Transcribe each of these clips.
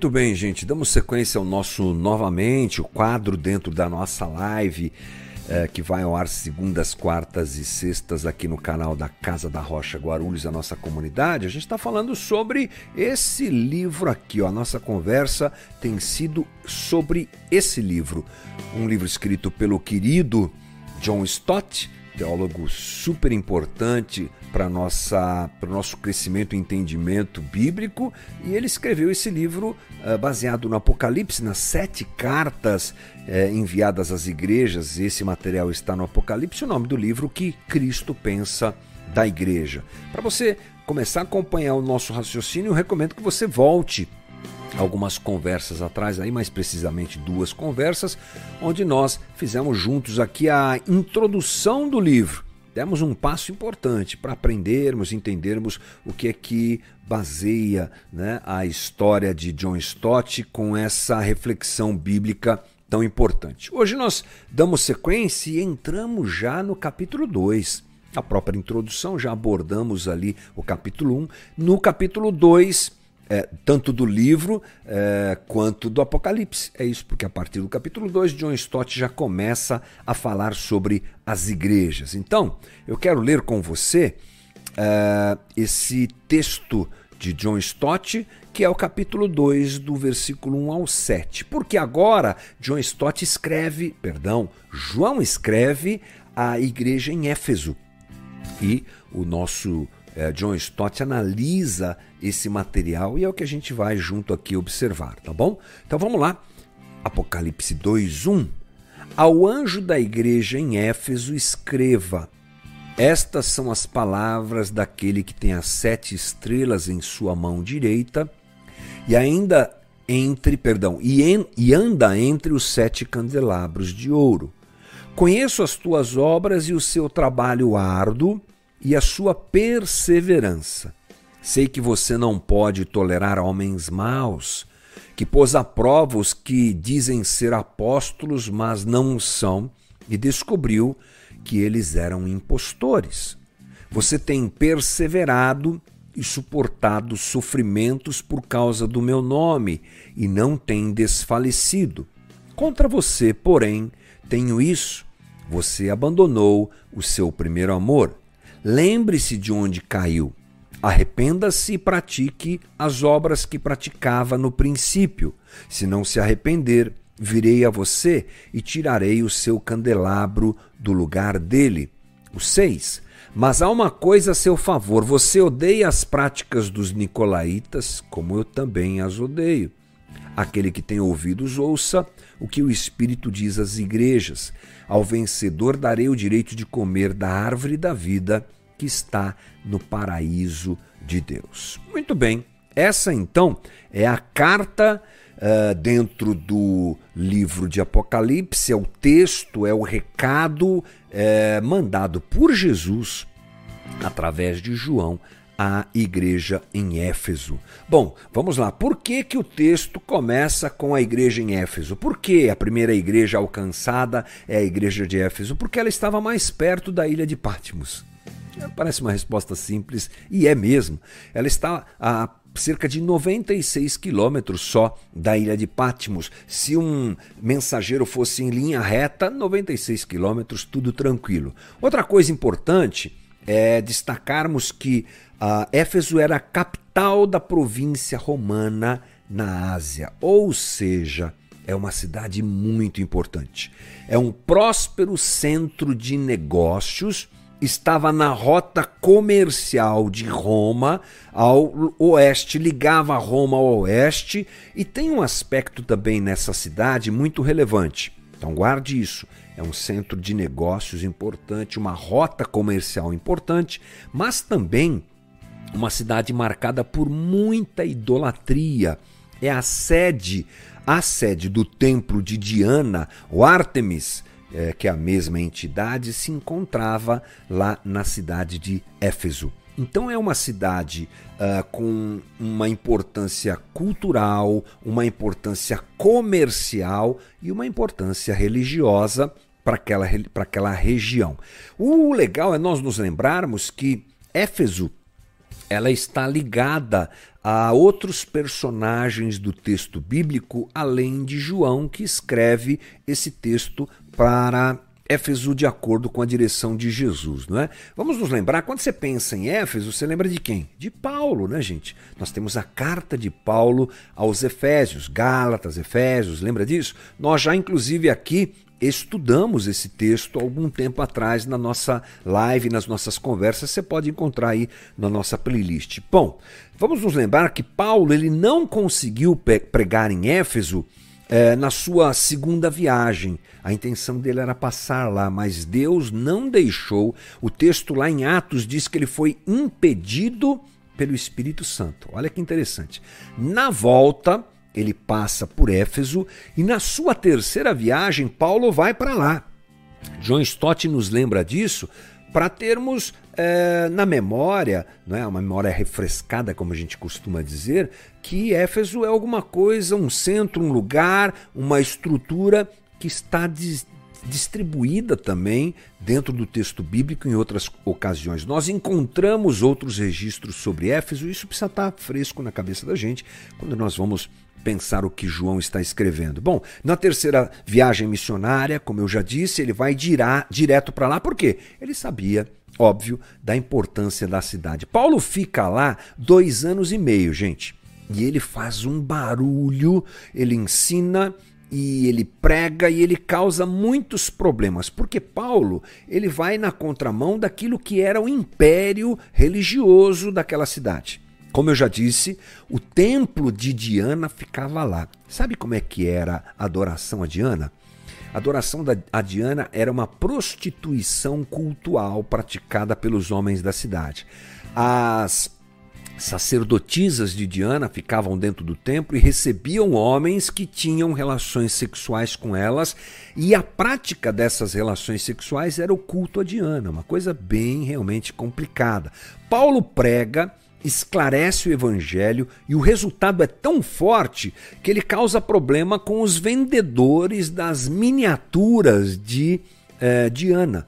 Muito bem, gente. Damos sequência ao nosso novamente, o quadro dentro da nossa live, é, que vai ao ar segundas, quartas e sextas aqui no canal da Casa da Rocha Guarulhos, a nossa comunidade. A gente está falando sobre esse livro aqui. Ó. A nossa conversa tem sido sobre esse livro. Um livro escrito pelo querido John Stott teólogo super importante para nossa para o nosso crescimento e entendimento bíblico e ele escreveu esse livro uh, baseado no Apocalipse nas sete cartas uh, enviadas às igrejas esse material está no Apocalipse o nome do livro que Cristo pensa da igreja. Para você começar a acompanhar o nosso raciocínio eu recomendo que você volte algumas conversas atrás, aí mais precisamente duas conversas, onde nós fizemos juntos aqui a introdução do livro. Demos um passo importante para aprendermos, entendermos o que é que baseia né, a história de John Stott com essa reflexão bíblica tão importante. Hoje nós damos sequência e entramos já no capítulo 2. A própria introdução, já abordamos ali o capítulo 1. Um. No capítulo 2, é, tanto do livro é, quanto do Apocalipse. É isso, porque a partir do capítulo 2, John Stott já começa a falar sobre as igrejas. Então, eu quero ler com você é, esse texto de John Stott, que é o capítulo 2, do versículo 1 ao 7. Porque agora John Stott escreve, perdão, João escreve a igreja em Éfeso. E o nosso é, John Stott analisa esse material e é o que a gente vai junto aqui observar, tá bom? Então vamos lá. Apocalipse 2:1. Ao anjo da igreja em Éfeso escreva: Estas são as palavras daquele que tem as sete estrelas em sua mão direita e ainda entre, perdão, e, en, e anda entre os sete candelabros de ouro. Conheço as tuas obras e o seu trabalho árduo e a sua perseverança. Sei que você não pode tolerar homens maus, que pôs à prova os que dizem ser apóstolos, mas não são, e descobriu que eles eram impostores. Você tem perseverado e suportado sofrimentos por causa do meu nome e não tem desfalecido. Contra você, porém, tenho isso: você abandonou o seu primeiro amor. Lembre-se de onde caiu. Arrependa-se e pratique as obras que praticava no princípio. Se não se arrepender, virei a você e tirarei o seu candelabro do lugar dele. O 6. Mas há uma coisa a seu favor: você odeia as práticas dos nicolaítas, como eu também as odeio. Aquele que tem ouvidos, ouça o que o Espírito diz às igrejas. Ao vencedor darei o direito de comer da árvore da vida que está no paraíso de Deus. Muito bem, essa então é a carta uh, dentro do livro de Apocalipse, é o texto, é o recado é, mandado por Jesus através de João à igreja em Éfeso. Bom, vamos lá. Por que, que o texto começa com a igreja em Éfeso? Por que a primeira igreja alcançada é a igreja de Éfeso? Porque ela estava mais perto da ilha de Patmos. Parece uma resposta simples e é mesmo. Ela está a cerca de 96 quilômetros só da ilha de Patmos. Se um mensageiro fosse em linha reta, 96 quilômetros, tudo tranquilo. Outra coisa importante é destacarmos que uh, Éfeso era a capital da província romana na Ásia, ou seja, é uma cidade muito importante. É um próspero centro de negócios, estava na rota comercial de Roma ao oeste, ligava Roma ao oeste e tem um aspecto também nessa cidade muito relevante. Então guarde isso. É um centro de negócios importante, uma rota comercial importante, mas também uma cidade marcada por muita idolatria. É a sede, a sede do templo de Diana, o Artemis, é, que é a mesma entidade, se encontrava lá na cidade de Éfeso. Então é uma cidade uh, com uma importância cultural, uma importância comercial e uma importância religiosa para aquela, aquela região. O legal é nós nos lembrarmos que Éfeso ela está ligada a outros personagens do texto bíblico, além de João, que escreve esse texto para Éfeso de acordo com a direção de Jesus, não é? Vamos nos lembrar, quando você pensa em Éfeso, você lembra de quem? De Paulo, né, gente? Nós temos a carta de Paulo aos Efésios, Gálatas, Efésios, lembra disso? Nós já, inclusive, aqui estudamos esse texto algum tempo atrás na nossa live, nas nossas conversas, você pode encontrar aí na nossa playlist. Bom, vamos nos lembrar que Paulo ele não conseguiu pregar em Éfeso é, na sua segunda viagem. A intenção dele era passar lá, mas Deus não deixou. O texto lá em Atos diz que ele foi impedido pelo Espírito Santo. Olha que interessante. Na volta, ele passa por Éfeso e na sua terceira viagem, Paulo vai para lá. John Stott nos lembra disso para termos é, na memória, não é uma memória refrescada, como a gente costuma dizer, que Éfeso é alguma coisa, um centro, um lugar, uma estrutura que está dis distribuída também dentro do texto bíblico em outras ocasiões. Nós encontramos outros registros sobre Éfeso, isso precisa estar fresco na cabeça da gente quando nós vamos pensar o que João está escrevendo. Bom, na terceira viagem missionária, como eu já disse, ele vai dirá, direto para lá, por quê? Ele sabia, óbvio, da importância da cidade. Paulo fica lá dois anos e meio, gente, e ele faz um barulho, ele ensina e ele prega e ele causa muitos problemas, porque Paulo ele vai na contramão daquilo que era o império religioso daquela cidade. Como eu já disse, o templo de Diana ficava lá. Sabe como é que era a adoração a Diana? A adoração a Diana era uma prostituição cultural praticada pelos homens da cidade. As sacerdotisas de Diana ficavam dentro do templo e recebiam homens que tinham relações sexuais com elas, e a prática dessas relações sexuais era o culto a Diana, uma coisa bem realmente complicada. Paulo prega esclarece o evangelho e o resultado é tão forte que ele causa problema com os vendedores das miniaturas de eh, Diana.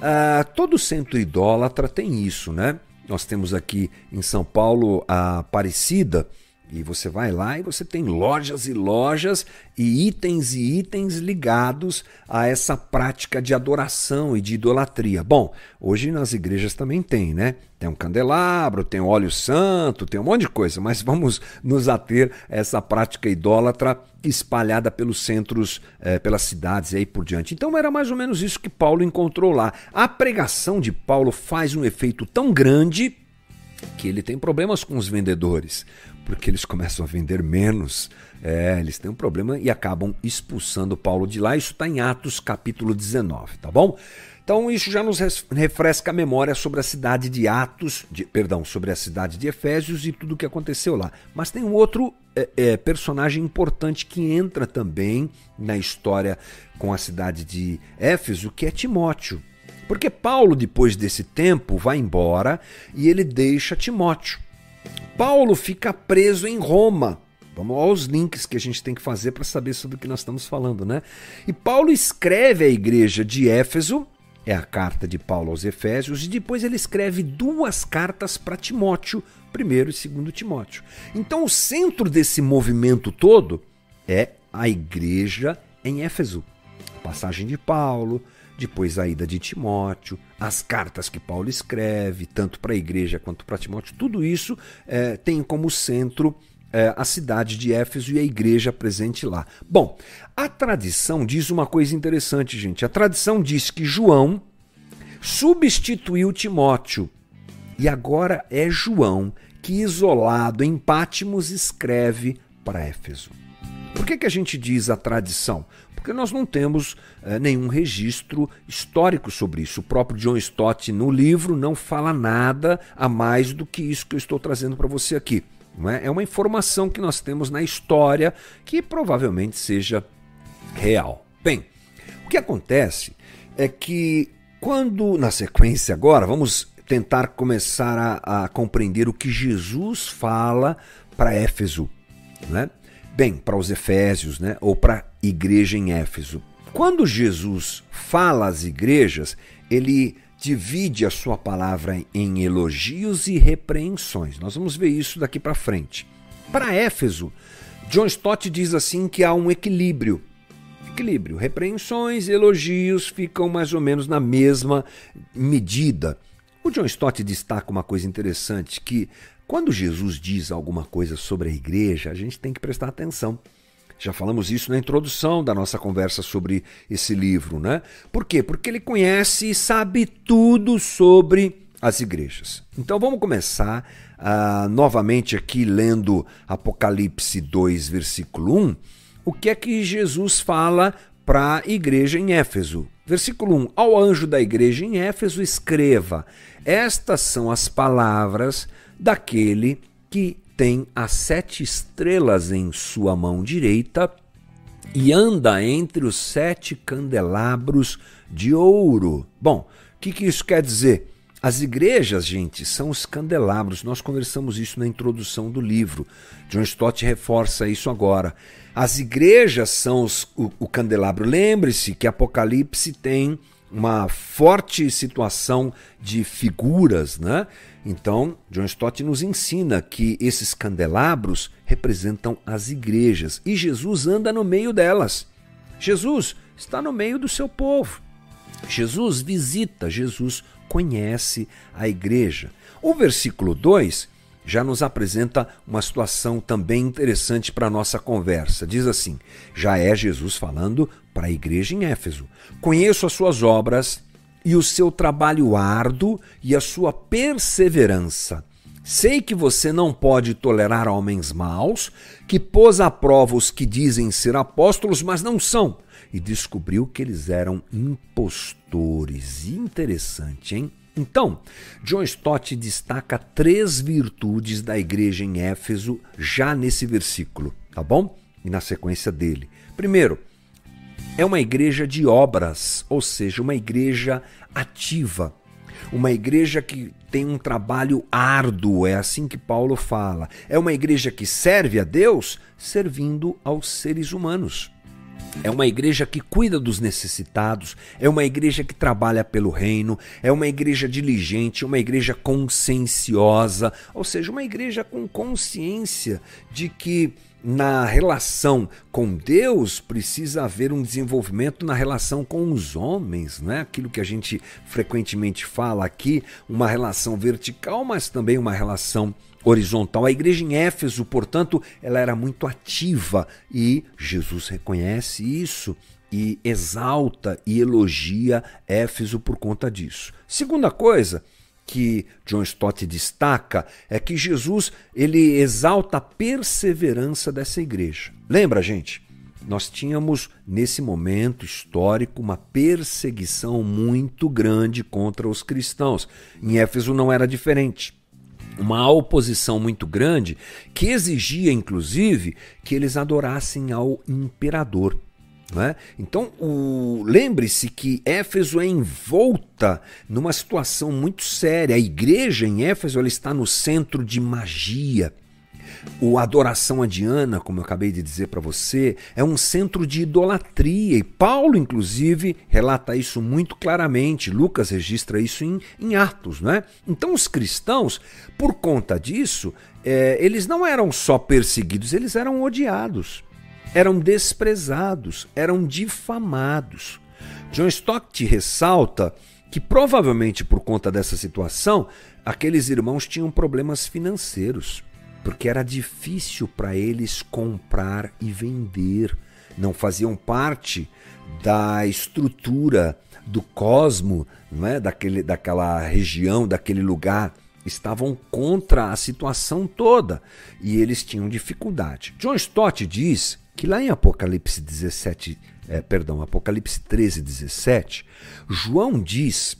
Ah, todo centro idólatra tem isso, né? Nós temos aqui em São Paulo a Aparecida, e você vai lá e você tem lojas e lojas e itens e itens ligados a essa prática de adoração e de idolatria. Bom, hoje nas igrejas também tem, né? Tem um candelabro, tem um óleo santo, tem um monte de coisa, mas vamos nos ater a essa prática idólatra espalhada pelos centros, eh, pelas cidades e aí por diante. Então era mais ou menos isso que Paulo encontrou lá. A pregação de Paulo faz um efeito tão grande que ele tem problemas com os vendedores porque eles começam a vender menos. É, eles têm um problema e acabam expulsando Paulo de lá. Isso está em Atos capítulo 19, tá bom? Então isso já nos refresca a memória sobre a cidade de Atos, de, perdão, sobre a cidade de Efésios e tudo o que aconteceu lá. Mas tem um outro é, é, personagem importante que entra também na história com a cidade de Éfeso, que é Timóteo. Porque Paulo, depois desse tempo, vai embora e ele deixa Timóteo. Paulo fica preso em Roma. Vamos aos links que a gente tem que fazer para saber sobre o que nós estamos falando, né? E Paulo escreve à igreja de Éfeso, é a carta de Paulo aos Efésios, e depois ele escreve duas cartas para Timóteo, primeiro e segundo Timóteo. Então o centro desse movimento todo é a igreja em Éfeso. A passagem de Paulo, depois a ida de Timóteo, as cartas que Paulo escreve, tanto para a igreja quanto para Timóteo, tudo isso é, tem como centro é, a cidade de Éfeso e a igreja presente lá. Bom, a tradição diz uma coisa interessante, gente. A tradição diz que João substituiu Timóteo e agora é João que, isolado em Pátimos, escreve para Éfeso. Por que, que a gente diz a tradição? Porque nós não temos é, nenhum registro histórico sobre isso. O próprio John Stott, no livro, não fala nada a mais do que isso que eu estou trazendo para você aqui. Não é? é uma informação que nós temos na história que provavelmente seja real. Bem, o que acontece é que quando, na sequência agora, vamos tentar começar a, a compreender o que Jesus fala para Éfeso, né? Bem, para os Efésios, né? Ou para a igreja em Éfeso. Quando Jesus fala às igrejas, ele divide a sua palavra em elogios e repreensões. Nós vamos ver isso daqui para frente. Para Éfeso, John Stott diz assim que há um equilíbrio. Equilíbrio. Repreensões elogios ficam mais ou menos na mesma medida. O John Stott destaca uma coisa interessante que quando Jesus diz alguma coisa sobre a igreja, a gente tem que prestar atenção. Já falamos isso na introdução da nossa conversa sobre esse livro, né? Por quê? Porque ele conhece e sabe tudo sobre as igrejas. Então vamos começar uh, novamente aqui lendo Apocalipse 2, versículo 1. O que é que Jesus fala para a igreja em Éfeso? Versículo 1: Ao anjo da igreja em Éfeso, escreva: Estas são as palavras daquele que tem as sete estrelas em sua mão direita e anda entre os sete candelabros de ouro. Bom, o que, que isso quer dizer? As igrejas, gente, são os candelabros. Nós conversamos isso na introdução do livro. John Stott reforça isso agora. As igrejas são os, o, o candelabro. Lembre-se que Apocalipse tem uma forte situação de figuras, né? Então, John Stott nos ensina que esses candelabros representam as igrejas e Jesus anda no meio delas. Jesus está no meio do seu povo. Jesus visita, Jesus conhece a igreja. O versículo 2 já nos apresenta uma situação também interessante para a nossa conversa. Diz assim: já é Jesus falando para a igreja em Éfeso. Conheço as suas obras e o seu trabalho árduo e a sua perseverança. Sei que você não pode tolerar homens maus, que pôs à prova os que dizem ser apóstolos, mas não são, e descobriu que eles eram impostores. Interessante, hein? Então, John Stott destaca três virtudes da igreja em Éfeso já nesse versículo, tá bom? E na sequência dele. Primeiro, é uma igreja de obras, ou seja, uma igreja ativa. Uma igreja que tem um trabalho árduo, é assim que Paulo fala. É uma igreja que serve a Deus servindo aos seres humanos. É uma igreja que cuida dos necessitados, é uma igreja que trabalha pelo reino, é uma igreja diligente, uma igreja conscienciosa, ou seja, uma igreja com consciência de que na relação com Deus precisa haver um desenvolvimento na relação com os homens, né? Aquilo que a gente frequentemente fala aqui, uma relação vertical, mas também uma relação horizontal. A igreja em Éfeso, portanto, ela era muito ativa e Jesus reconhece isso e exalta e elogia Éfeso por conta disso. Segunda coisa que John Stott destaca é que Jesus ele exalta a perseverança dessa igreja. Lembra, gente? Nós tínhamos nesse momento histórico uma perseguição muito grande contra os cristãos. Em Éfeso não era diferente uma oposição muito grande que exigia, inclusive, que eles adorassem ao imperador. É? Então, lembre-se que Éfeso é envolta numa situação muito séria. A igreja em Éfeso está no centro de magia. O adoração a Diana, como eu acabei de dizer para você, é um centro de idolatria. E Paulo, inclusive, relata isso muito claramente. Lucas registra isso em, em Atos. Né? Então, os cristãos, por conta disso, é, eles não eram só perseguidos, eles eram odiados eram desprezados, eram difamados. John Stott ressalta que provavelmente por conta dessa situação, aqueles irmãos tinham problemas financeiros, porque era difícil para eles comprar e vender, não faziam parte da estrutura do cosmo, não é? daquele, daquela região, daquele lugar estavam contra a situação toda e eles tinham dificuldade. John Stott diz que lá em Apocalipse 17, é, perdão, Apocalipse 13, 17, João diz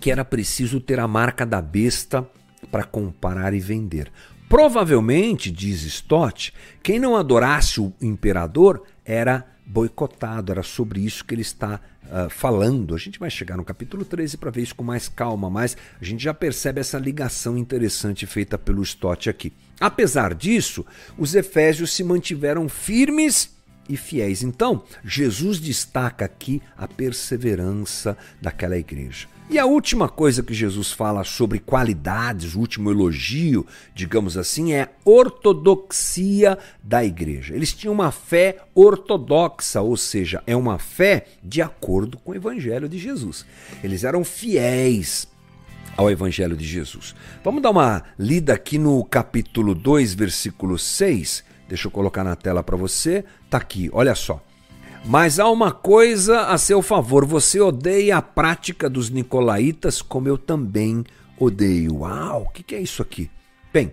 que era preciso ter a marca da besta para comparar e vender. Provavelmente, diz Stott, quem não adorasse o imperador era boicotado. Era sobre isso que ele está uh, falando. A gente vai chegar no capítulo 13 para ver isso com mais calma, mas a gente já percebe essa ligação interessante feita pelo Stott aqui. Apesar disso, os efésios se mantiveram firmes e fiéis. Então, Jesus destaca aqui a perseverança daquela igreja. E a última coisa que Jesus fala sobre qualidades, o último elogio, digamos assim, é a ortodoxia da igreja. Eles tinham uma fé ortodoxa, ou seja, é uma fé de acordo com o evangelho de Jesus. Eles eram fiéis ao evangelho de Jesus. Vamos dar uma lida aqui no capítulo 2, versículo 6. Deixa eu colocar na tela para você. Tá aqui, olha só. Mas há uma coisa a seu favor: você odeia a prática dos nicolaítas, como eu também odeio. Uau, o que, que é isso aqui? Bem,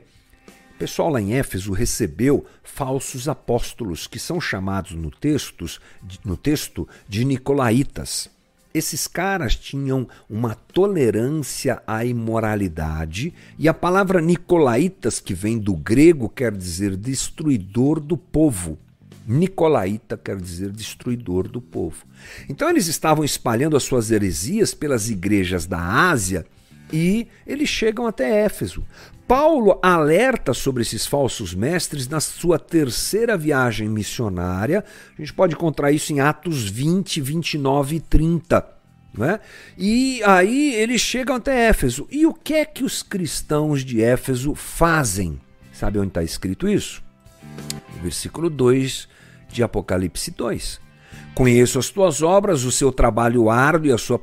o pessoal lá em Éfeso recebeu falsos apóstolos, que são chamados no, textos, no texto de nicolaítas. Esses caras tinham uma tolerância à imoralidade, e a palavra nicolaítas, que vem do grego, quer dizer destruidor do povo. Nicolaíta quer dizer destruidor do povo. Então eles estavam espalhando as suas heresias pelas igrejas da Ásia e eles chegam até Éfeso. Paulo alerta sobre esses falsos mestres na sua terceira viagem missionária. A gente pode encontrar isso em Atos 20, 29 e 30. Né? E aí eles chegam até Éfeso. E o que é que os cristãos de Éfeso fazem? Sabe onde está escrito isso? versículo 2 de Apocalipse 2. Conheço as tuas obras, o seu trabalho árduo e a sua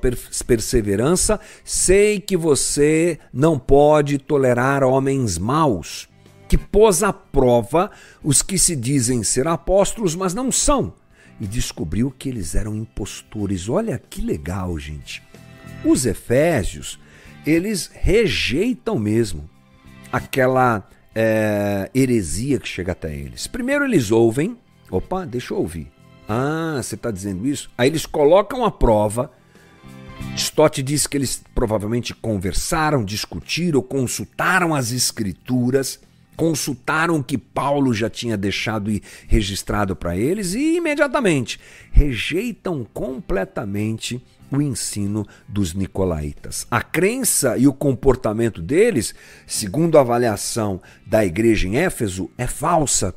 perseverança. Sei que você não pode tolerar homens maus, que pôs à prova os que se dizem ser apóstolos, mas não são, e descobriu que eles eram impostores. Olha que legal, gente. Os efésios, eles rejeitam mesmo aquela é, heresia que chega até eles. Primeiro eles ouvem, opa, deixa eu ouvir. Ah, você está dizendo isso? Aí eles colocam a prova. Stott diz que eles provavelmente conversaram, discutiram, consultaram as escrituras, consultaram o que Paulo já tinha deixado e registrado para eles e imediatamente rejeitam completamente o ensino dos nicolaítas. A crença e o comportamento deles, segundo a avaliação da igreja em Éfeso, é falsa.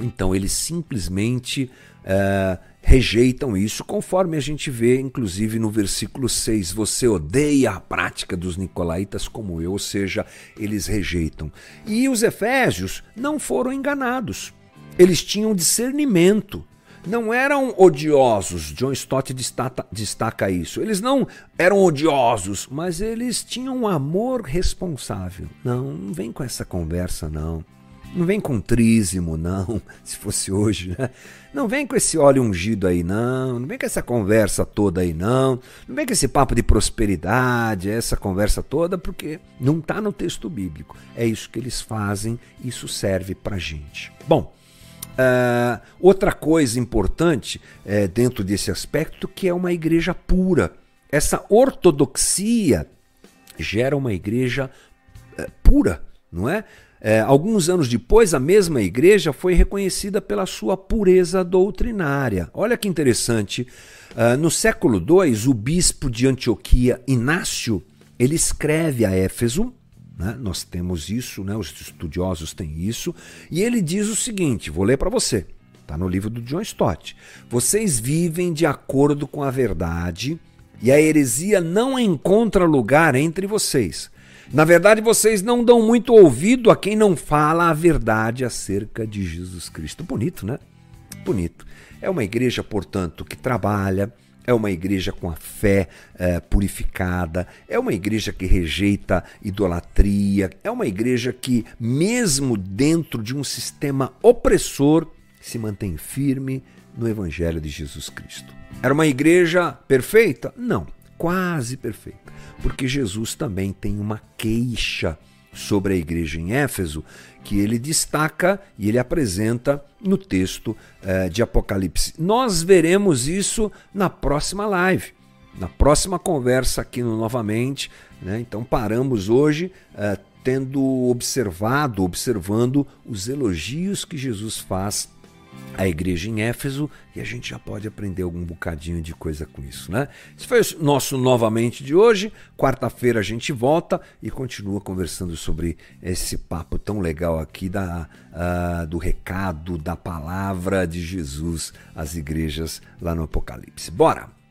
Então eles simplesmente uh, rejeitam isso, conforme a gente vê, inclusive no versículo 6. Você odeia a prática dos nicolaítas como eu, ou seja, eles rejeitam. E os efésios não foram enganados. Eles tinham discernimento não eram odiosos. John Stott destaca, destaca, isso. Eles não eram odiosos, mas eles tinham um amor responsável. Não, não vem com essa conversa, não. Não vem com trízimo, não, se fosse hoje, né? Não vem com esse óleo ungido aí, não. Não vem com essa conversa toda aí, não. Não vem com esse papo de prosperidade, essa conversa toda, porque não está no texto bíblico. É isso que eles fazem, isso serve para gente. Bom, Uh, outra coisa importante uh, dentro desse aspecto que é uma igreja pura. Essa ortodoxia gera uma igreja uh, pura, não é? É? alguns anos depois, a mesma igreja foi reconhecida pela sua pureza doutrinária. Olha que interessante. Ah, no século II, o bispo de Antioquia, Inácio, ele escreve a Éfeso né? Nós temos isso, né? os estudiosos têm isso. E ele diz o seguinte: vou ler para você, está no livro do John Stott. Vocês vivem de acordo com a verdade e a heresia não encontra lugar entre vocês. Na verdade, vocês não dão muito ouvido a quem não fala a verdade acerca de Jesus Cristo. Bonito, né? Bonito. É uma igreja, portanto, que trabalha, é uma igreja com a fé é, purificada, é uma igreja que rejeita idolatria, é uma igreja que, mesmo dentro de um sistema opressor, se mantém firme no Evangelho de Jesus Cristo. Era uma igreja perfeita? Não, quase perfeita, porque Jesus também tem uma queixa sobre a igreja em Éfeso, que ele destaca e ele apresenta no texto eh, de Apocalipse. Nós veremos isso na próxima live, na próxima conversa aqui no Novamente. Né? Então paramos hoje eh, tendo observado, observando os elogios que Jesus faz a igreja em Éfeso e a gente já pode aprender algum bocadinho de coisa com isso, né? Esse foi o nosso novamente de hoje. Quarta-feira a gente volta e continua conversando sobre esse papo tão legal aqui da, uh, do recado, da palavra de Jesus às igrejas lá no Apocalipse. Bora!